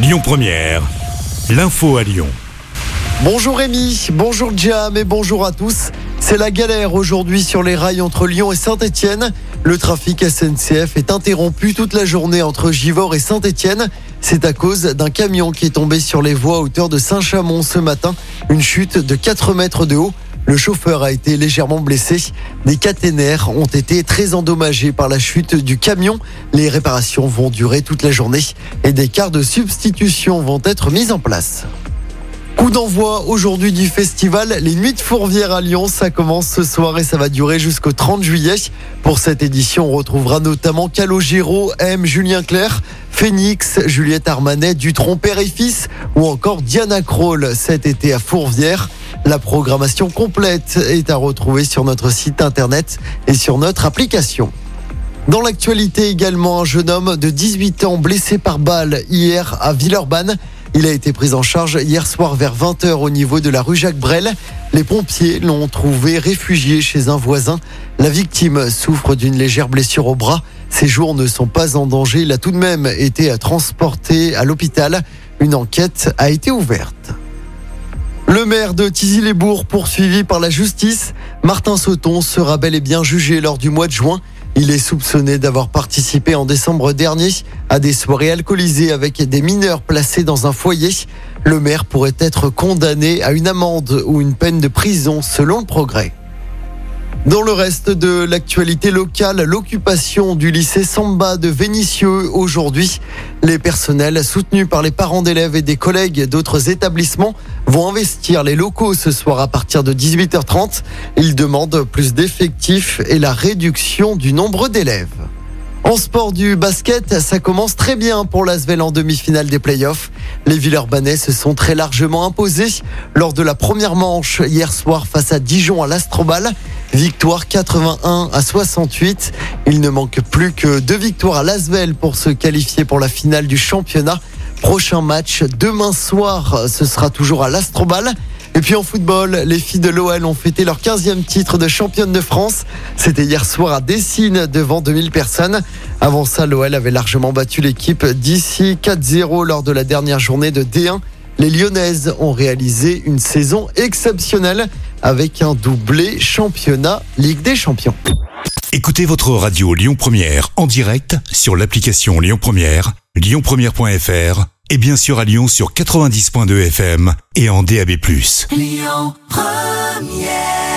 Lyon Première, l'info à Lyon. Bonjour Rémi, bonjour Jam et bonjour à tous. C'est la galère aujourd'hui sur les rails entre Lyon et Saint-Etienne. Le trafic SNCF est interrompu toute la journée entre Givors et Saint-Etienne. C'est à cause d'un camion qui est tombé sur les voies à hauteur de Saint-Chamond ce matin. Une chute de 4 mètres de haut. Le chauffeur a été légèrement blessé. Des caténaires ont été très endommagés par la chute du camion. Les réparations vont durer toute la journée et des quarts de substitution vont être mis en place. Coup d'envoi aujourd'hui du festival Les Nuits de Fourvière à Lyon. Ça commence ce soir et ça va durer jusqu'au 30 juillet. Pour cette édition, on retrouvera notamment Calogero, M, Julien Clerc, Phoenix, Juliette Armanet, Dutron Père et Fils ou encore Diana Kroll cet été à Fourvière. La programmation complète est à retrouver sur notre site internet et sur notre application. Dans l'actualité également, un jeune homme de 18 ans blessé par balle hier à Villeurbanne. Il a été pris en charge hier soir vers 20h au niveau de la rue Jacques Brel. Les pompiers l'ont trouvé réfugié chez un voisin. La victime souffre d'une légère blessure au bras. Ses jours ne sont pas en danger. Il a tout de même été transporté à l'hôpital. Une enquête a été ouverte. Le maire de Tizy-les-Bourgs, poursuivi par la justice, Martin Sauton, sera bel et bien jugé lors du mois de juin. Il est soupçonné d'avoir participé en décembre dernier à des soirées alcoolisées avec des mineurs placés dans un foyer. Le maire pourrait être condamné à une amende ou une peine de prison selon le progrès. Dans le reste de l'actualité locale, l'occupation du lycée Samba de Vénissieux aujourd'hui. Les personnels soutenus par les parents d'élèves et des collègues d'autres établissements vont investir les locaux ce soir à partir de 18h30. Ils demandent plus d'effectifs et la réduction du nombre d'élèves. En sport du basket, ça commence très bien pour l'Asvel en demi-finale des playoffs. Les Villeurbanais se sont très largement imposés lors de la première manche hier soir face à Dijon à l'Astrobal. Victoire 81 à 68. Il ne manque plus que deux victoires à Lasvel pour se qualifier pour la finale du championnat. Prochain match demain soir, ce sera toujours à l'Astrobal. Et puis en football, les filles de l'OL ont fêté leur 15e titre de championne de France. C'était hier soir à Dessine devant 2000 personnes. Avant ça, l'OL avait largement battu l'équipe d'ici 4-0 lors de la dernière journée de D1. Les Lyonnaises ont réalisé une saison exceptionnelle avec un doublé championnat Ligue des Champions. Écoutez votre radio Lyon Première en direct sur l'application Lyon Première, lyonpremière.fr et bien sûr à Lyon sur 90.2 FM et en DAB+. Lyon Première